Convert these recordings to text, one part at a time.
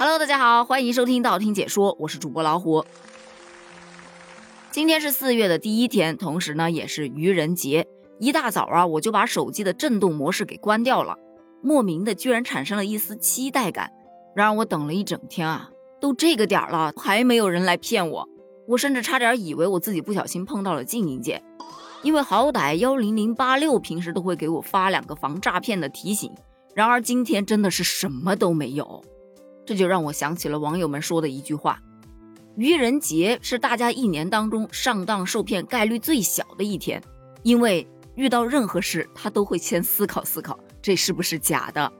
Hello，大家好，欢迎收听道听解说，我是主播老虎。今天是四月的第一天，同时呢也是愚人节。一大早啊，我就把手机的震动模式给关掉了，莫名的居然产生了一丝期待感。然而我等了一整天啊，都这个点了，还没有人来骗我。我甚至差点以为我自己不小心碰到了静音键，因为好歹幺零零八六平时都会给我发两个防诈骗的提醒。然而今天真的是什么都没有，这就让我想起了网友们说的一句话：愚人节是大家一年当中上当受骗概率最小的一天，因为遇到任何事他都会先思考思考这是不是假的。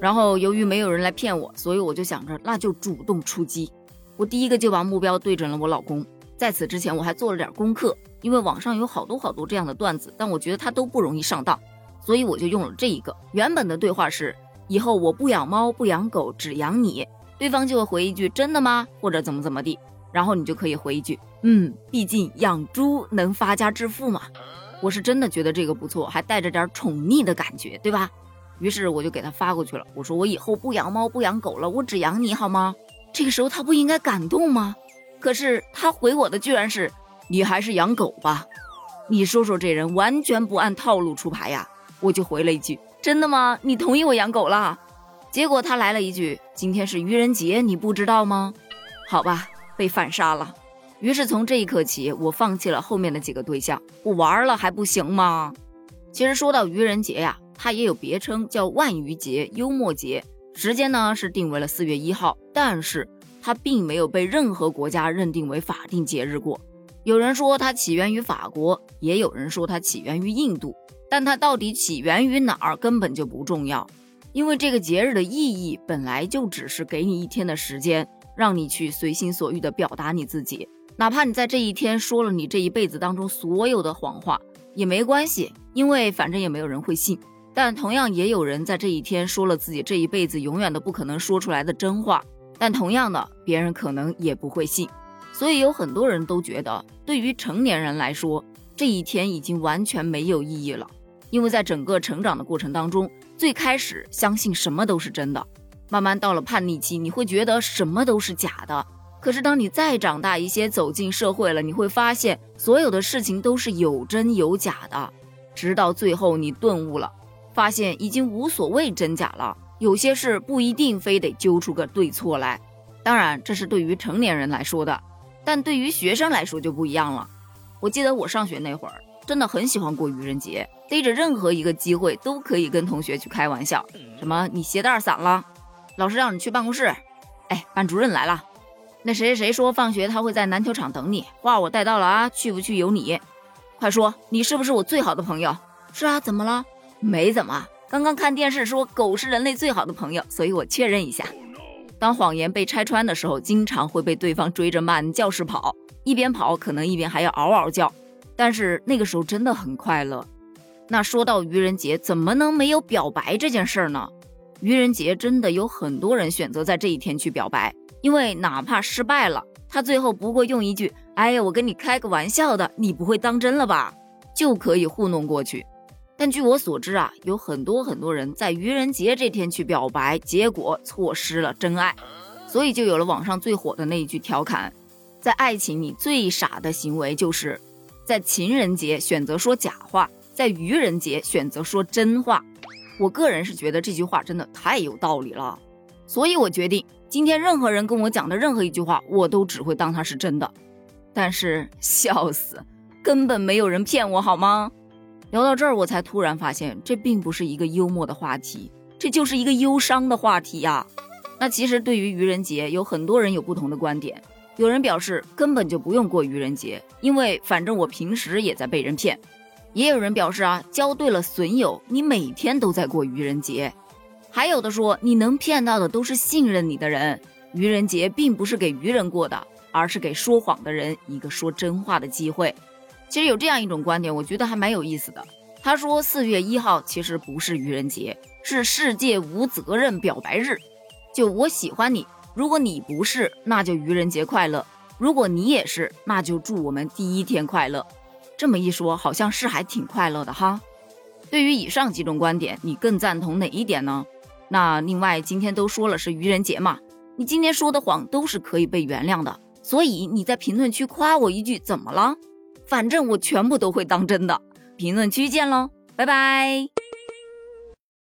然后由于没有人来骗我，所以我就想着那就主动出击。我第一个就把目标对准了我老公。在此之前我还做了点功课，因为网上有好多好多这样的段子，但我觉得他都不容易上当。所以我就用了这一个原本的对话是：以后我不养猫不养狗，只养你。对方就会回一句：真的吗？或者怎么怎么地。然后你就可以回一句：嗯，毕竟养猪能发家致富嘛。我是真的觉得这个不错，还带着点宠溺的感觉，对吧？于是我就给他发过去了。我说我以后不养猫不养狗了，我只养你好吗？这个时候他不应该感动吗？可是他回我的居然是：你还是养狗吧。你说说这人完全不按套路出牌呀。我就回了一句：“真的吗？你同意我养狗了？”结果他来了一句：“今天是愚人节，你不知道吗？”好吧，被反杀了。于是从这一刻起，我放弃了后面的几个对象，不玩了还不行吗？其实说到愚人节呀，它也有别称叫万愚节、幽默节，时间呢是定为了四月一号，但是它并没有被任何国家认定为法定节日过。有人说它起源于法国，也有人说它起源于印度。但它到底起源于哪儿根本就不重要，因为这个节日的意义本来就只是给你一天的时间，让你去随心所欲地表达你自己。哪怕你在这一天说了你这一辈子当中所有的谎话也没关系，因为反正也没有人会信。但同样也有人在这一天说了自己这一辈子永远都不可能说出来的真话，但同样的别人可能也不会信。所以有很多人都觉得，对于成年人来说，这一天已经完全没有意义了。因为在整个成长的过程当中，最开始相信什么都是真的，慢慢到了叛逆期，你会觉得什么都是假的。可是当你再长大一些，走进社会了，你会发现所有的事情都是有真有假的。直到最后你顿悟了，发现已经无所谓真假了。有些事不一定非得揪出个对错来。当然，这是对于成年人来说的，但对于学生来说就不一样了。我记得我上学那会儿。真的很喜欢过愚人节，逮着任何一个机会都可以跟同学去开玩笑。什么你鞋带散了，老师让你去办公室。哎，班主任来了，那谁谁谁说放学他会在篮球场等你，话我带到了啊，去不去由你。快说，你是不是我最好的朋友？是啊，怎么了？没怎么，刚刚看电视说狗是人类最好的朋友，所以我确认一下。当谎言被拆穿的时候，经常会被对方追着满教室跑，一边跑可能一边还要嗷嗷叫。但是那个时候真的很快乐。那说到愚人节，怎么能没有表白这件事儿呢？愚人节真的有很多人选择在这一天去表白，因为哪怕失败了，他最后不过用一句“哎呀，我跟你开个玩笑的，你不会当真了吧”，就可以糊弄过去。但据我所知啊，有很多很多人在愚人节这天去表白，结果错失了真爱，所以就有了网上最火的那一句调侃：在爱情里最傻的行为就是。在情人节选择说假话，在愚人节选择说真话。我个人是觉得这句话真的太有道理了，所以我决定今天任何人跟我讲的任何一句话，我都只会当它是真的。但是笑死，根本没有人骗我好吗？聊到这儿，我才突然发现，这并不是一个幽默的话题，这就是一个忧伤的话题呀。那其实对于愚人节，有很多人有不同的观点。有人表示根本就不用过愚人节，因为反正我平时也在被人骗。也有人表示啊，交对了损友，你每天都在过愚人节。还有的说，你能骗到的都是信任你的人，愚人节并不是给愚人过的，而是给说谎的人一个说真话的机会。其实有这样一种观点，我觉得还蛮有意思的。他说四月一号其实不是愚人节，是世界无责任表白日。就我喜欢你。如果你不是，那就愚人节快乐；如果你也是，那就祝我们第一天快乐。这么一说，好像是还挺快乐的哈。对于以上几种观点，你更赞同哪一点呢？那另外，今天都说了是愚人节嘛，你今天说的谎都是可以被原谅的。所以你在评论区夸我一句怎么了？反正我全部都会当真的。评论区见喽，拜拜。